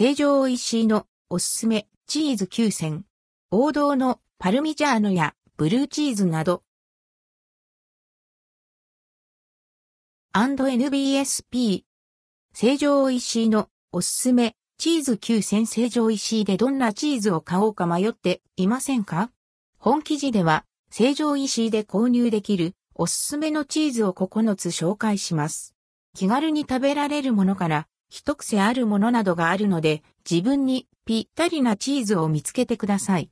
成城石井のおすすめチーズ9選。王道のパルミジャーノやブルーチーズなど。&NBSP。成城石井のおすすめチーズ9選成城石井でどんなチーズを買おうか迷っていませんか？本記事では成城石井で購入できるおすすめのチーズを9つ紹介します。気軽に食べられるものから一癖あるものなどがあるので、自分にぴったりなチーズを見つけてください。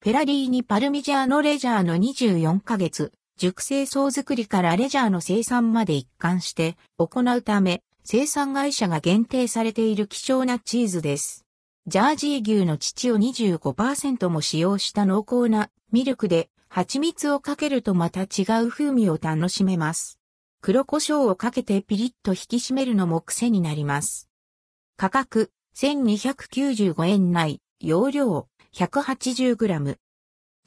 フェラリーニパルミジャーノレジャーの24ヶ月、熟成層作りからレジャーの生産まで一貫して行うため、生産会社が限定されている希少なチーズです。ジャージー牛の乳を25%も使用した濃厚なミルクで蜂蜜をかけるとまた違う風味を楽しめます。黒胡椒をかけてピリッと引き締めるのも癖になります。価格、1295円内、容量、180g。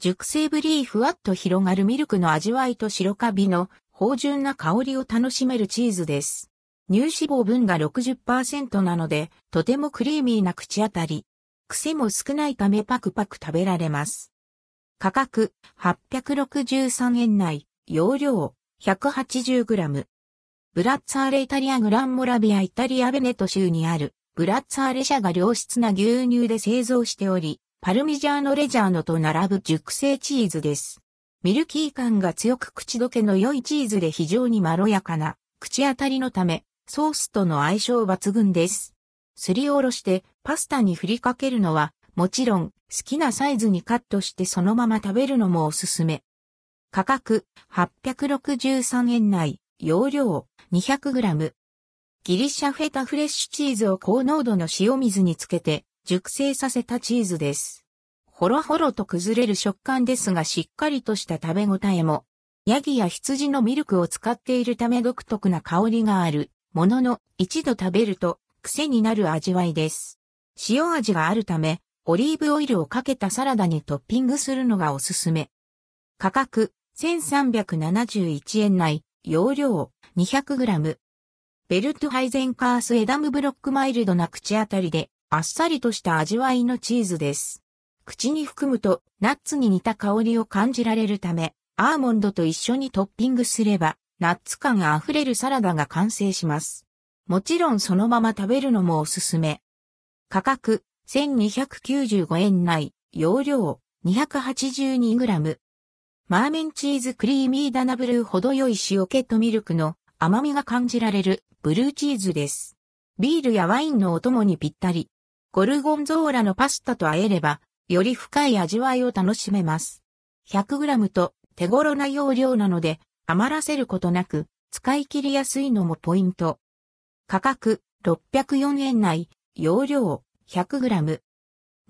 熟成ブリーふわっと広がるミルクの味わいと白カビの芳醇な香りを楽しめるチーズです。乳脂肪分が60%なので、とてもクリーミーな口当たり。癖も少ないためパクパク食べられます。価格、863円内、容量、180g。ブラッツァーレイタリアグランモラビアイタリアベネト州にあるブラッツァーレ社が良質な牛乳で製造しており、パルミジャーノレジャーノと並ぶ熟成チーズです。ミルキー感が強く口どけの良いチーズで非常にまろやかな口当たりのため、ソースとの相性抜群です。すりおろしてパスタに振りかけるのは、もちろん好きなサイズにカットしてそのまま食べるのもおすすめ。価格863円内、容量 200g。ギリシャフェタフレッシュチーズを高濃度の塩水につけて熟成させたチーズです。ほろほろと崩れる食感ですがしっかりとした食べ応えも。ヤギや羊のミルクを使っているため独特な香りがあるものの一度食べると癖になる味わいです。塩味があるためオリーブオイルをかけたサラダにトッピングするのがおすすめ。価格1371円内、容量 200g。ベルトハイゼンカースエダムブロックマイルドな口当たりで、あっさりとした味わいのチーズです。口に含むとナッツに似た香りを感じられるため、アーモンドと一緒にトッピングすれば、ナッツ感あふれるサラダが完成します。もちろんそのまま食べるのもおすすめ。価格1295円内、容量 282g。マーメンチーズクリーミーダナブルー程よい塩気とミルクの甘みが感じられるブルーチーズです。ビールやワインのお供にぴったり。ゴルゴンゾーラのパスタと和えれば、より深い味わいを楽しめます。100g と手頃な容量なので、余らせることなく、使い切りやすいのもポイント。価格604円内、容量 100g。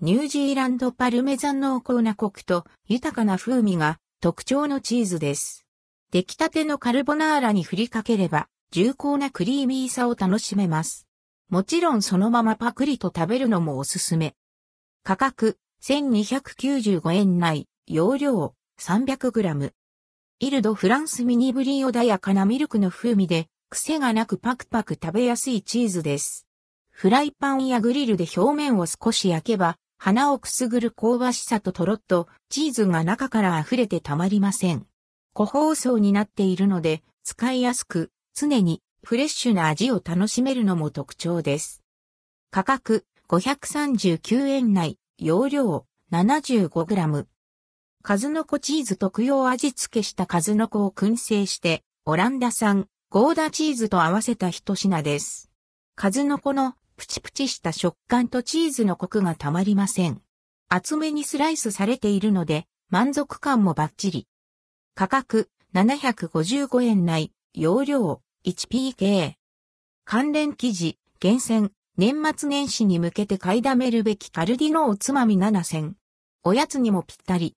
ニュージーランドパルメザン濃厚なコクと豊かな風味が特徴のチーズです。出来たてのカルボナーラに振りかければ、重厚なクリーミーさを楽しめます。もちろんそのままパクリと食べるのもおすすめ。価格、1295円内、容量、300g。イルドフランスミニブリ穏やかなミルクの風味で、癖がなくパクパク食べやすいチーズです。フライパンやグリルで表面を少し焼けば、鼻をくすぐる香ばしさととろっとチーズが中から溢れてたまりません。個包装になっているので使いやすく常にフレッシュな味を楽しめるのも特徴です。価格539円内容量 75g。数の子チーズ特用味付けした数の子を燻製してオランダ産ゴーダチーズと合わせた一品です。数の子のプチプチした食感とチーズのコクがたまりません。厚めにスライスされているので満足感もバッチリ。価格755円内、容量 1pk。関連記事、厳選、年末年始に向けて買いだめるべきカルディのおつまみ7選。おやつにもぴったり。